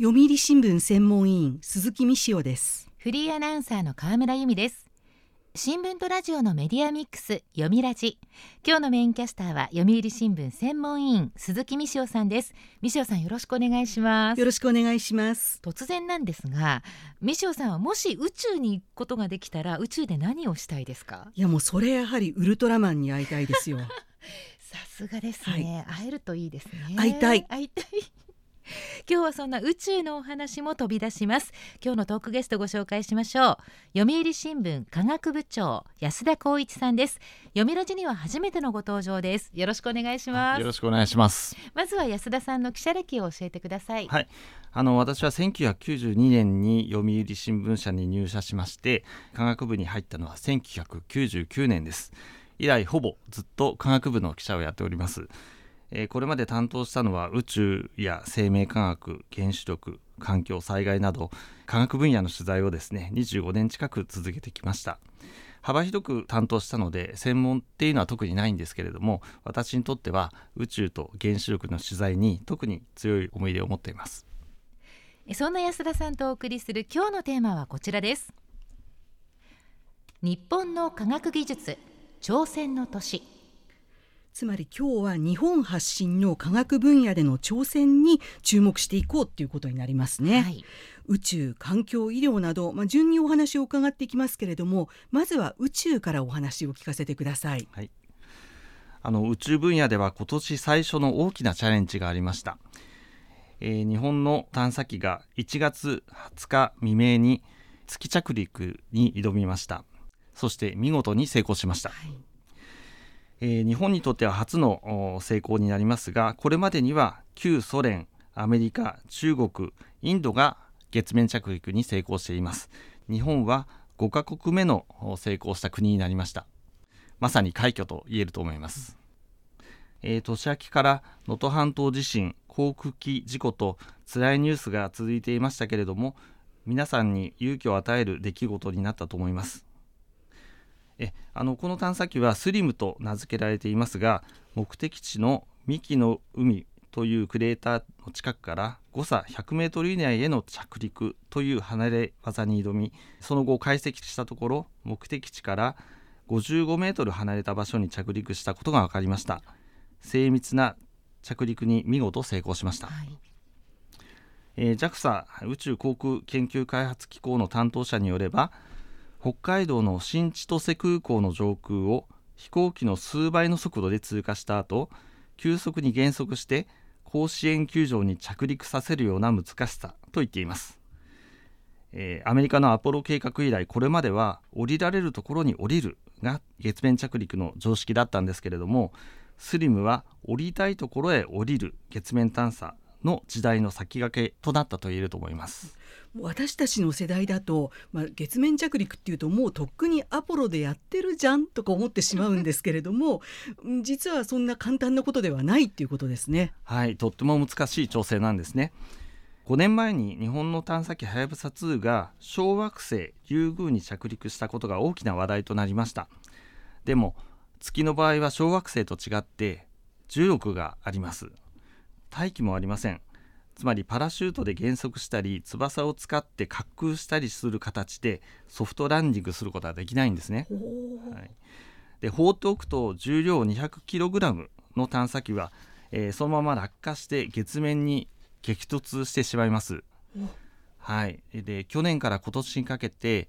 読売新聞専門委員鈴木美潮です。フリーアナウンサーの河村由美です。新聞とラジオのメディアミックス読みラジ。今日のメインキャスターは読売新聞専門委員鈴木美潮さんです。美潮さんよろしくお願いします。よろしくお願いします。突然なんですが美潮さんはもし宇宙に行くことができたら宇宙で何をしたいですか？いやもうそれやはりウルトラマンに会いたいですよ。さすがですね、はい、会えるといいですね。会いたい。会いたい今日はそんな宇宙のお話も飛び出します。今日のトークゲストご紹介しましょう。読売新聞科学部長安田光一さんです。読みラジには初めてのご登場です。よろしくお願いします。よろしくお願いします。まずは安田さんの記者歴を教えてください。はい。あの私は1992年に読売新聞社に入社しまして科学部に入ったのは1999年です。以来ほぼずっと科学部の記者をやっておりますえー、これまで担当したのは宇宙や生命科学原子力環境災害など科学分野の取材をですね25年近く続けてきました。幅広く担当したので専門っていうのは特にないんですけれども私にとっては宇宙と原子力の取材に特に強い思い出を持っています。そんな安田さんとお送りする今日のテーマはこちらです。日本の科学技術挑戦の年。つまり今日は日本発信の科学分野での挑戦に注目していこうということになりますね、はい、宇宙環境医療など、まあ、順にお話を伺っていきますけれどもまずは宇宙からお話を聞かせてください、はい、あの宇宙分野では今年最初の大きなチャレンジがありました、えー、日本の探査機が1月20日未明に月着陸に挑みました。そして見事に成功しました、はいえー、日本にとっては初の成功になりますがこれまでには旧ソ連アメリカ中国インドが月面着陸に成功しています。日本は5カ国目の成功した国になりました。まさに快挙と言えると思います、えー、年明けから能登半島地震航空機事故と辛いニュースが続いていましたけれども皆さんに勇気を与える出来事になったと思います。えあのこの探査機はスリムと名付けられていますが目的地の三木の海というクレーターの近くから誤差100メートル以内への着陸という離れ技に挑みその後解析したところ目的地から55メートル離れた場所に着陸したことが分かりました。精密な着陸に見事成功しました、はい、えー、JAXA 宇宙航空研究開発機構の担当者によれば北海道の新千歳空港の上空を飛行機の数倍の速度で通過した後急速に減速して甲子園球場に着陸させるような難しさと言っています、えー、アメリカのアポロ計画以来これまでは降りられるところに降りるが月面着陸の常識だったんですけれどもスリムは降りたいところへ降りる月面探査の時代の先駆けとなったと言えると思います私たちの世代だと、まあ、月面着陸っていうともうとっくにアポロでやってるじゃんとか思ってしまうんですけれども 実はそんな簡単なことではないっていうことですね。はいとっても難しい調整なんですね。5年前に日本の探査機はやぶさ2が小惑星リュウグウに着陸したことが大きな話題となりましたでも月の場合は小惑星と違って重力があります大気もありません。つまりパラシュートで減速したり翼を使って滑空したりする形でソフトランディングすることはできないんですね。はい、で放っておくと重量 200kg の探査機は、えー、そのまま落下して月面に激突してしまいます。はい、で去年から今年にかけて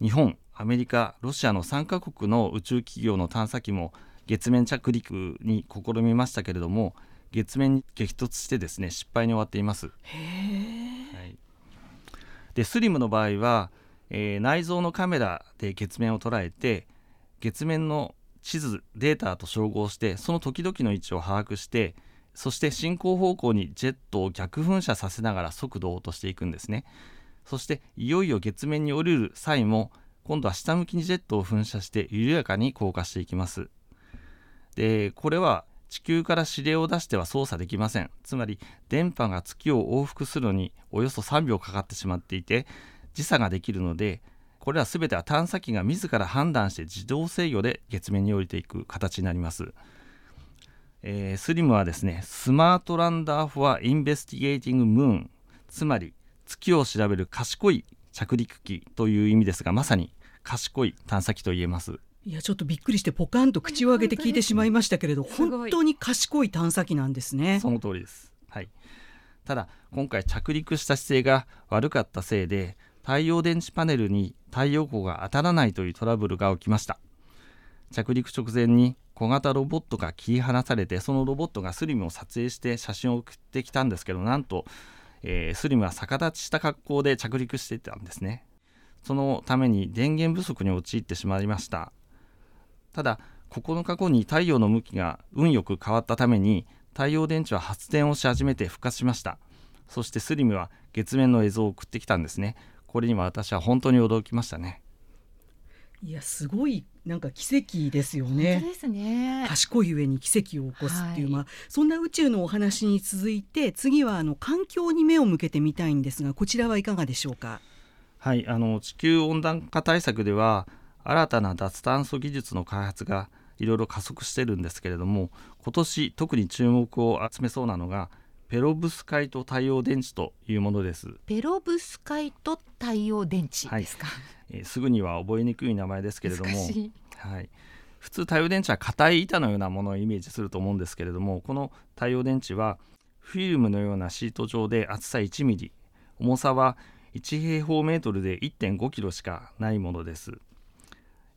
日本アメリカロシアの3カ国の宇宙企業の探査機も月面着陸に試みましたけれども月面に激突してですね失敗に終わっています。はい、でスリムの場合は、えー、内蔵のカメラで月面を捉えて月面の地図データと照合してその時々の位置を把握してそして進行方向にジェットを逆噴射させながら速度を落としていくんですね。そしていよいよ月面に降りる際も今度は下向きにジェットを噴射して緩やかに降下していきます。でこれは地球から指令を出しては操作できません。つまり電波が月を往復するのにおよそ3秒かかってしまっていて時差ができるのでこれら全ては探査機が自ら判断して自動制御で月面に降りていく形になります、えー、スリムはですねスマートランダーフォアインベスティゲーティングムーン。つまり月を調べる賢い着陸機という意味ですがまさに賢い探査機と言えます。いやちょっとびっくりしてポカンと口を開けて聞いてしまいましたけれど本当に賢い探査機なんですね。その通りです。はい。ただ今回着陸した姿勢が悪かったせいで太陽電池パネルに太陽光が当たらないというトラブルが起きました。着陸直前に小型ロボットが切り離されてそのロボットがスリムを撮影して写真を送ってきたんですけどなんと、えー、スリムは逆立ちした格好で着陸していたんですね。そのために電源不足に陥ってしまいましたただ9日後に太陽の向きが運よく変わったために太陽電池は発電をし始めて復活しましたそしてスリムは月面の映像を送ってきたんですねこれには私は本当に驚きましたねいやすごいなんか奇跡ですよね。ですね。賢い上に奇跡を起こすっていう、はい、まあそんな宇宙のお話に続いて次はあの環境に目を向けてみたいんですがこちらはいかがでしょうか？はいあの地球温暖化対策では新たな脱炭素技術の開発がいろいろ加速してるんですけれども今年特に注目を集めそうなのがペロブスカイト太陽電池というものです。ペロブスカイト太陽電池ですか、はい、えー、すぐには覚えにくい名前ですけれどもはい、普通太陽電池は硬い板のようなものをイメージすると思うんですけれどもこの太陽電池はフィルムのようなシート状で厚さ1ミリ重さは1平方メートルで1.5キロしかないものです、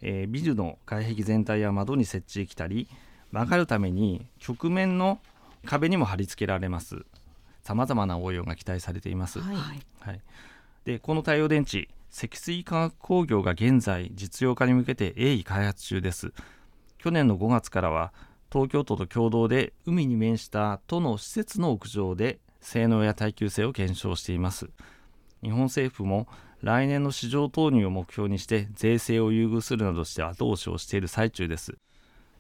えー、ビルの外壁全体や窓に設置できたり曲がるために曲面の壁にも貼り付けられます。さまざまな応用が期待されています、はい、はい、でこの太陽電池積水化学工業が現在実用化に向けて鋭意開発中です。去年の5月からは東京都と共同で海に面した都の施設の屋上で性能や耐久性を検証しています。日本政府も来年の市場投入を目標にして税制を優遇するなどして後押しをしている最中です、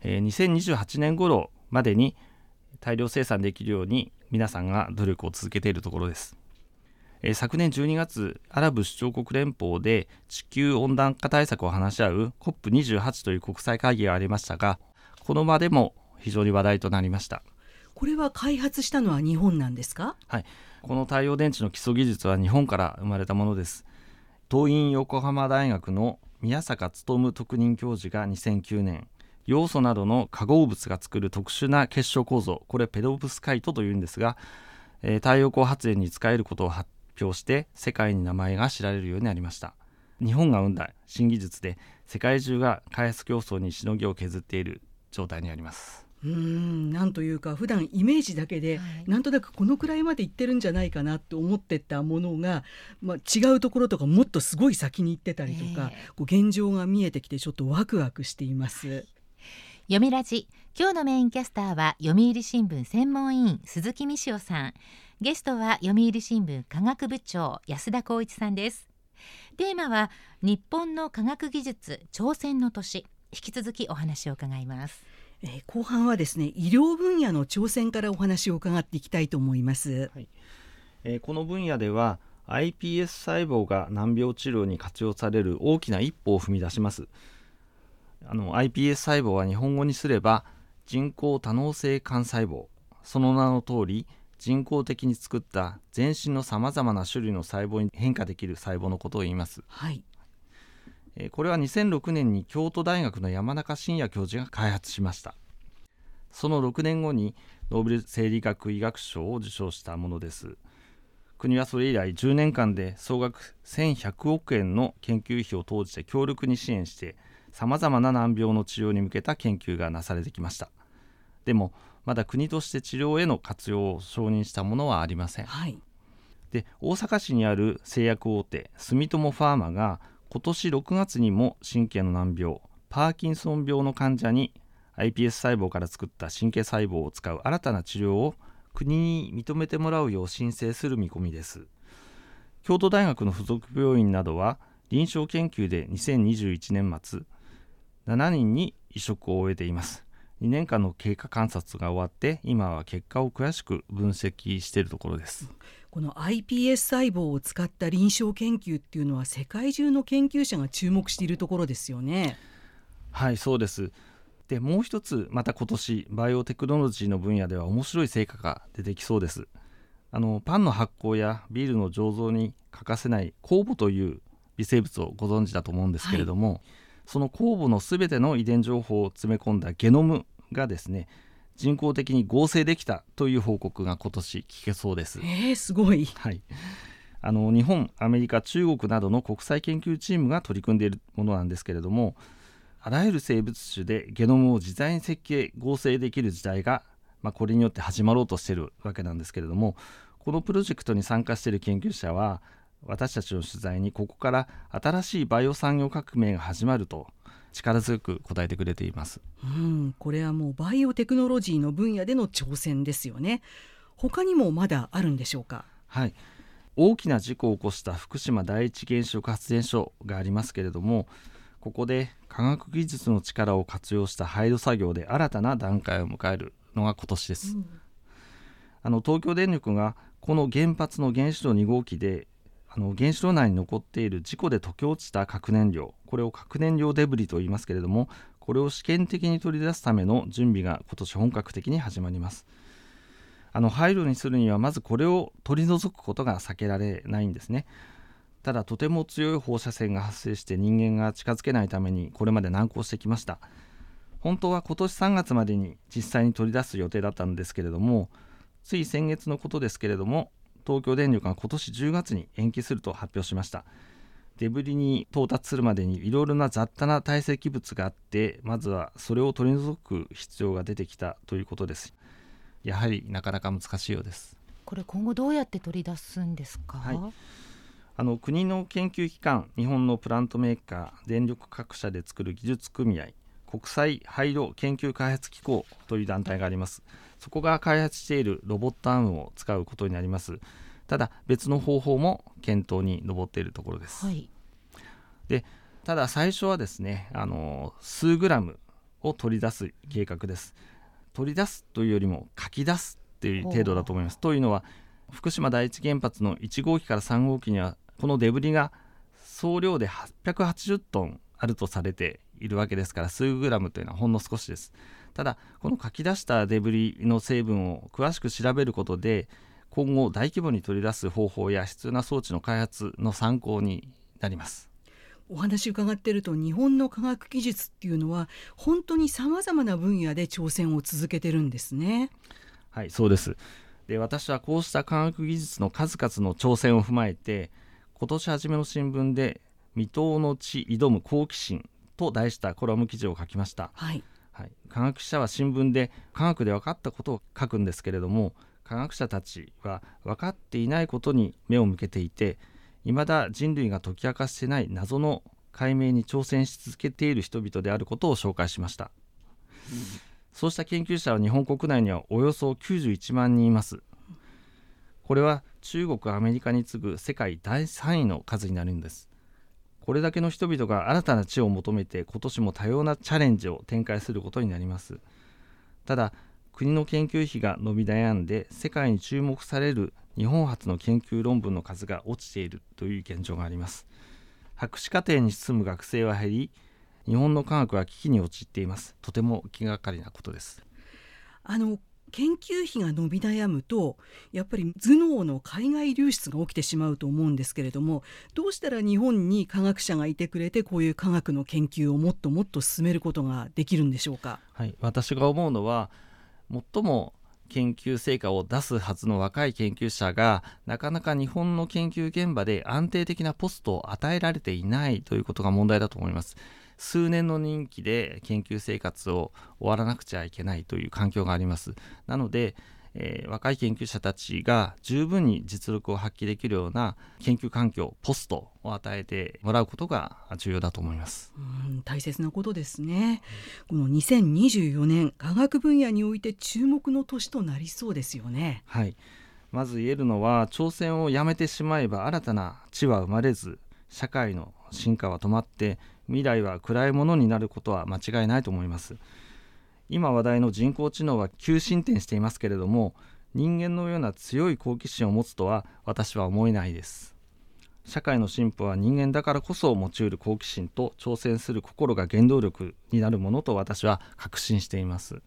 えー、2028年頃までに大量生産できるように皆さんが努力を続けているところです。えー、昨年12月アラブ首長国連邦で地球温暖化対策を話し合う COP28 という国際会議がありましたがこの場でも非常に話題となりました。これは開発したのは日本なんですか？はい。この太陽電池の基礎技術は日本から生まれたものです東院横浜大学の宮坂勉特任教授が2009年要素などの化合物が作る特殊な結晶構造これペロブスカイトというんですが、えー、太陽光発電に使えることを発表して世界に名前が知られるようになりました。日本が生んだ新技術で世界中が開発競争にしのぎを削っている状態にあります。うんなんというか普段イメージだけで、はい、なんとなくこのくらいまでいってるんじゃないかなと思ってたものが、まあ、違うところとかもっとすごい先に行ってたりとか、えー、こう現状が見えてきてちょっとワクワクしています。読みラジ。今日のメインキャスターは読売新聞専門委員鈴木美潮さん。ゲストは読売新聞科学部長安田光一さんです。テーマは日本の科学技術挑戦の年。引き続きお話を伺いますえー、後半はですね医療分野の挑戦からお話を伺っていきたいと思います、はい。えー、この分野では iPS 細胞が難病治療に活用される大きな一歩を踏み出します。あの iPS 細胞は日本語にすれば人工多能性幹細胞。その名の通り人工的に作った全身のさまざまな種類の細胞に変化できる細胞のことを言います、はい、えこれは2006年に京都大学の山中伸也教授が開発しました。その6年後にノーベル生理学医学賞を受賞したものです。国はそれ以来10年間で総額1100億円の研究費を投じて強力に支援してさまざまな難病の治療に向けた研究がなされてきました。でもまだ国として治療への活用を承認したものはありません、はい、で大阪市にある製薬大手住友ファーマが今年6月にも神経の難病パーキンソン病の患者に iPS 細胞から作った神経細胞を使う新たな治療を国に認めてもらうよう申請する見込みです。京都大学の附属病院などは臨床研究で2021年末7人に移植を終えています。2年間の経過観察が終わって今は結果を詳しく分析しているところです。この iPS 細胞を使った臨床研究っていうのは世界中の研究者が注目しているところですよね。はいそうです。でもう一つまた今年バイオテクノロジーの分野では面白い成果が出てきそうです。あのパンの発酵やビールの醸造に欠かせない酵母という微生物をご存知だと思うんですけれども、はい、その酵母のすべての遺伝情報を詰め込んだゲノムがですね人工的に合成できたという報告が今年聞けそうです。えー、すごい、はい、あの日本アメリカ中国などの国際研究チームが取り組んでいるものなんですけれどもあらゆる生物種でゲノムを自在に設計合成できる時代が、まあ、これによって始まろうとしているわけなんですけれどもこのプロジェクトに参加している研究者は私たちの取材にここから新しいバイオ産業革命が始まると力強く答えてくれています、うん、これはもうバイオテクノロジーの分野での挑戦ですよね。他にもまだあるんでしょうか？はい。大きな事故を起こした福島第一原子力発電所がありますけれどもここで科学技術の力を活用した廃炉作業で新たな段階を迎えるのが今年です、うん、あの東京電力がこの原発の原子炉2号機であの原子炉内に残っている事故で溶け落ちた核燃料これを核燃料デブリと言いますけれどもこれを試験的に取り出すための準備が今年本格的に始まります。あの廃炉にするにはまずこれを取り除くことが避けられないんですね。ただとても強い放射線が発生して人間が近づけないためにこれまで難航してきました。本当は今年3月までに実際に取り出す予定だったんですけれどもつい先月のことですけれども東京電力が今年10月に延期すると発表しました。デブリに到達するまでにいろいろな雑多な堆積物があってまずはそれを取り除く必要が出てきたということです。やはりなかなか難しいようです。これ今後どうやって取り出すんですか、はい、あの国の研究機関日本のプラントメーカー電力各社で作る技術組合国際廃炉研究開発機構という団体があります。そこが開発しているロボットアームを使うことになります。ただ別の方法も検討に上っているところです、はい、でただ最初はですねあの数グラムを取り出す計画です。取り出すというよりも書き出すっていう程度だと思います。というのは福島第一原発の1号機から3号機にはこのデブリが総量で880トンあるとされているわけですから数グラムというのはほんの少しです。ただこの書き出したデブリの成分を詳しく調べることで今後大規模に取り出す方法や必要な装置の開発の参考になります。お話伺ってると日本の科学技術っていうのは本当にさまざまな分野で挑戦を続けてるんですね。はいそうです。で私はこうした科学技術の数々の挑戦を踏まえて今年初めの新聞で未踏の地挑む好奇心と題したコラム記事を書きました、はい、はい、科学者は新聞で科学で分かったことを書くんですけれども科学者たちは分かっていないことに目を向けていて未だ人類が解き明かしてない謎の解明に挑戦し続けている人々であることを紹介しました、うん、そうした研究者は日本国内にはおよそ91万人います。これは中国アメリカに次ぐ世界第3位の数になるんですこれだけの人々が新たな知を求めて今年も多様なチャレンジを展開することになります。ただ国の研究費が伸び悩んで世界に注目される日本初の研究論文の数が落ちているという現状があります。博士課程に進む学生は減り日本の科学は危機に陥っています。とても気がかりなことです。あの研究費が伸び悩むとやっぱり頭脳の海外流出が起きてしまうと思うんですけれどもどうしたら日本に科学者がいてくれてこういう科学の研究をもっともっと進めることができるんでしょうか？はい、私が思うのは最も研究成果を出すはずの若い研究者がなかなか日本の研究現場で安定的なポストを与えられていないということが問題だと思います。数年の任期で研究生活を終わらなくちゃいけないという環境があります。なので、えー、若い研究者たちが十分に実力を発揮できるような研究環境ポストを与えてもらうことが重要だと思います。うん大切なことですね、この2024年科学分野において注目の年となりそうですよね。はい。まず言えるのは挑戦をやめてしまえば新たな知は生まれず社会の進化は止まって未来は暗いものになることは間違いないと思います。今話題の人工知能は急進展していますけれども人間のような強い好奇心を持つとは私は思えないです。社会の進歩は人間だからこそ持ちうる好奇心と挑戦する心が原動力になるものと私は確信しています。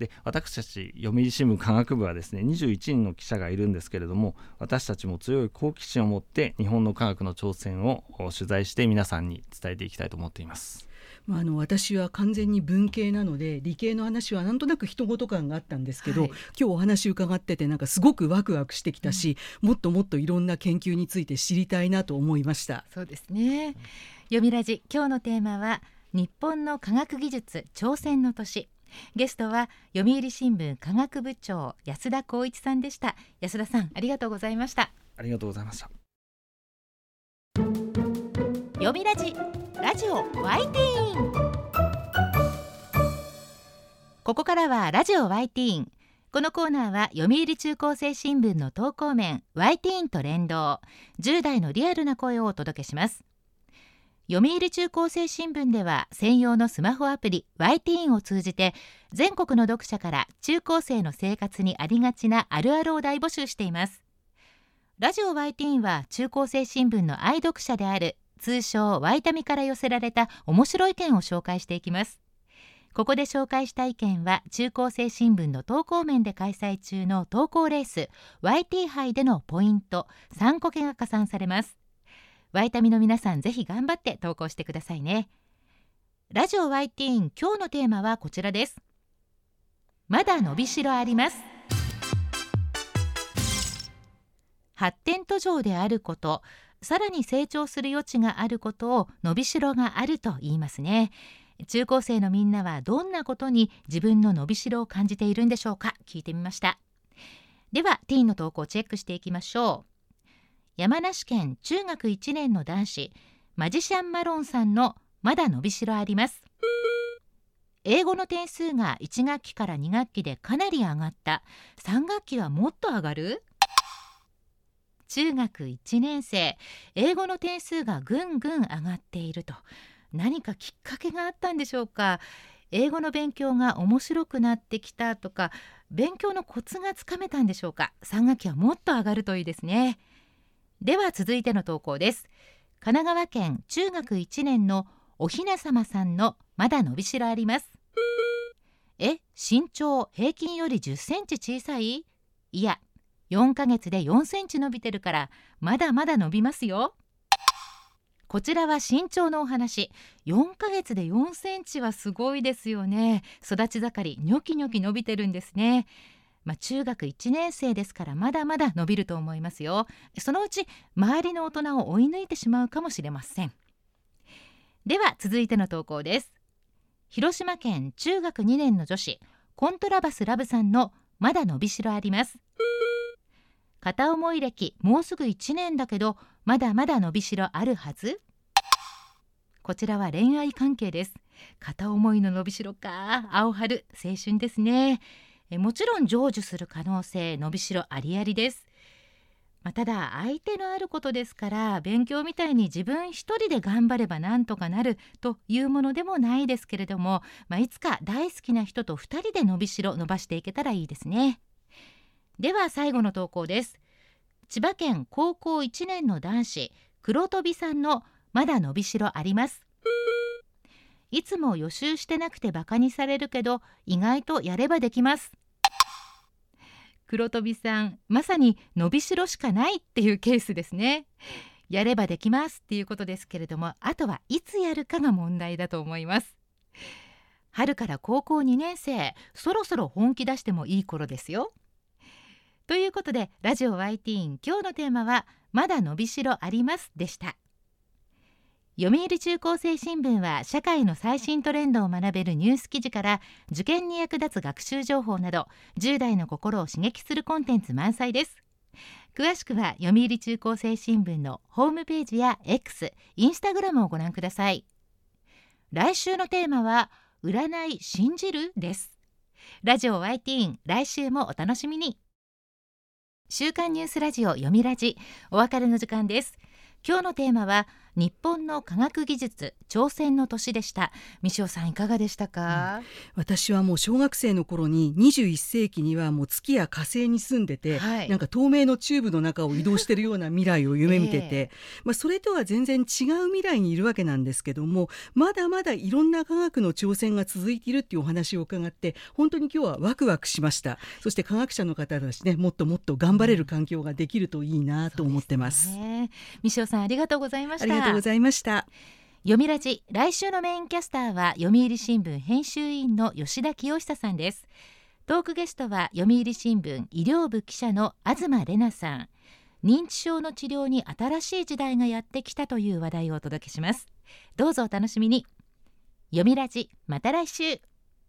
で私たち読売新聞科学部はですね21人の記者がいるんですけれども私たちも強い好奇心を持って日本の科学の挑戦を取材して皆さんに伝えていきたいと思っています。まあ、あの私は完全に文系なので理系の話はなんとなく人事感があったんですけど、はい、今日お話伺っててなんかすごくワクワクしてきたし、うん、もっともっといろんな研究について知りたいなと思いました。そうですね。読みラジ今日のテーマは日本の科学技術挑戦の年ゲストは読売新聞科学部長安田光一さんでした。安田さんありがとうございました。ありがとうございました。読みラジラジオワイティーン。ここからはラジオワイティーン。このコーナーは読売中高生新聞の投稿面ワイティーンと連動。10代のリアルな声をお届けします読売中高生新聞では専用のスマホアプリ y t ンを通じて全国の読者から中高生の生活にありがちなあるあるを大募集しています。ラジオ y t ンは中高生新聞の愛読者である通称ワイタミから寄せられた面白い意見を紹介していきます。ここで紹介した意見は中高生新聞の投稿面で開催中の投稿レース YT 杯でのポイント3個券が加算されます。ワイタミの皆さんぜひ頑張って投稿してくださいね。ラジオワイティーン今日のテーマはこちらです。まだ伸びしろあります。発展途上であることさらに成長する余地があることを伸びしろがあると言いますね。中高生のみんなはどんなことに自分の伸びしろを感じているんでしょうか。聞いてみました。ではティーンの投稿をチェックしていきましょう。山梨県中学1年の男子マジシャンマロンさんのまだ伸びしろあります。英語の点数が1学期から2学期でかなり上がった。3学期はもっと上がる？中学1年生英語の点数がぐんぐん上がっていると。何かきっかけがあったんでしょうか？英語の勉強が面白くなってきたとか勉強のコツがつかめたんでしょうか？3学期はもっと上がるといいですね。では続いての投稿です。神奈川県中学1年のおひなさまさんのまだ伸びしろあります。え身長平均より10センチ小さい？いや4ヶ月で4センチ伸びてるからまだまだ伸びますよ。こちらは身長のお話。4ヶ月で4センチはすごいですよね。育ち盛りニョキニョキ伸びてるんですね。まあ、中学1年生ですからまだまだ伸びると思いますよ。そのうち周りの大人を追い抜いてしまうかもしれません。では続いての投稿です。広島県中学2年の女子コントラバスラブさんのまだ伸びしろあります。片思い歴もうすぐ1年だけどまだまだ伸びしろあるはず？こちらは恋愛関係です。片思いの伸びしろか。青春青春ですね。えもちろん成就する可能性伸びしろありありです。まあ、ただ相手のあることですから勉強みたいに自分一人で頑張ればなんとかなるというものでもないですけれども、まあ、いつか大好きな人と2人で伸びしろ伸ばしていけたらいいですね。では最後の投稿です。千葉県高校1年の男子黒飛さんのまだ伸びしろあります。いつも予習してなくてバカにされるけど意外とやればできます黒飛さんまさに伸びしろしかないっていうケースですね。やればできますっていうことですけれどもあとはいつやるかが問題だと思います。春から高校2年生そろそろ本気出してもいい頃ですよ。ということでラジオ YT 今日のテーマはまだ伸びしろありますでした。読売中高生新聞は社会の最新トレンドを学べるニュース記事から受験に役立つ学習情報など10代の心を刺激するコンテンツ満載です。詳しくは読売中高生新聞のホームページや X、インスタグラムをご覧ください。来週のテーマは占い信じる？です。ラジオ YT 来週もお楽しみに。週刊ニュースラジオ読みラジお別れの時間です。今日のテーマは日本の科学技術挑戦の年でした。三塩さんいかがでしたか、うん、私はもう小学生の頃に21世紀にはもう月や火星に住んでて、はい、なんか透明のチューブの中を移動してるような未来を夢見てて、えー、まあ、それとは全然違う未来にいるわけなんですけどもまだまだいろんな科学の挑戦が続いているっていうお話を伺って本当に今日はワクワクしました。そして科学者の方たちねもっともっと頑張れる環境ができるといいなと思ってます。うん三塩さんありがとうございました。ありがとうございました。読みラジ来週のメインキャスターは読売新聞編集員の吉田清久さんです。トークゲストは読売新聞医療部記者の東玲奈さん。認知症の治療に新しい時代がやってきたという話題をお届けします。どうぞお楽しみに。読みラジまた来週。